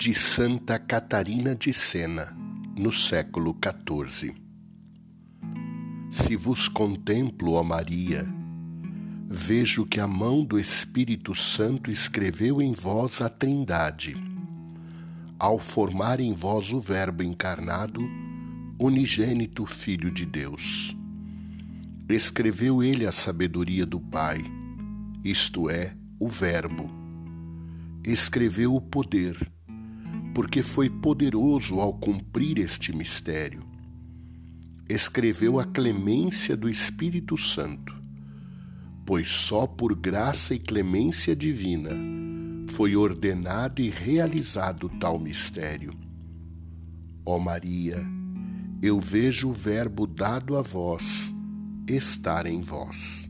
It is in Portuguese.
de Santa Catarina de Sena, no século XIV. Se vos contemplo, ó Maria, vejo que a mão do Espírito Santo escreveu em vós a Trindade, ao formar em vós o Verbo encarnado, unigênito Filho de Deus. Escreveu ele a sabedoria do Pai, isto é, o Verbo. Escreveu o poder porque foi poderoso ao cumprir este mistério. Escreveu a clemência do Espírito Santo, pois só por graça e clemência divina foi ordenado e realizado tal mistério. Ó Maria, eu vejo o Verbo dado a vós estar em vós.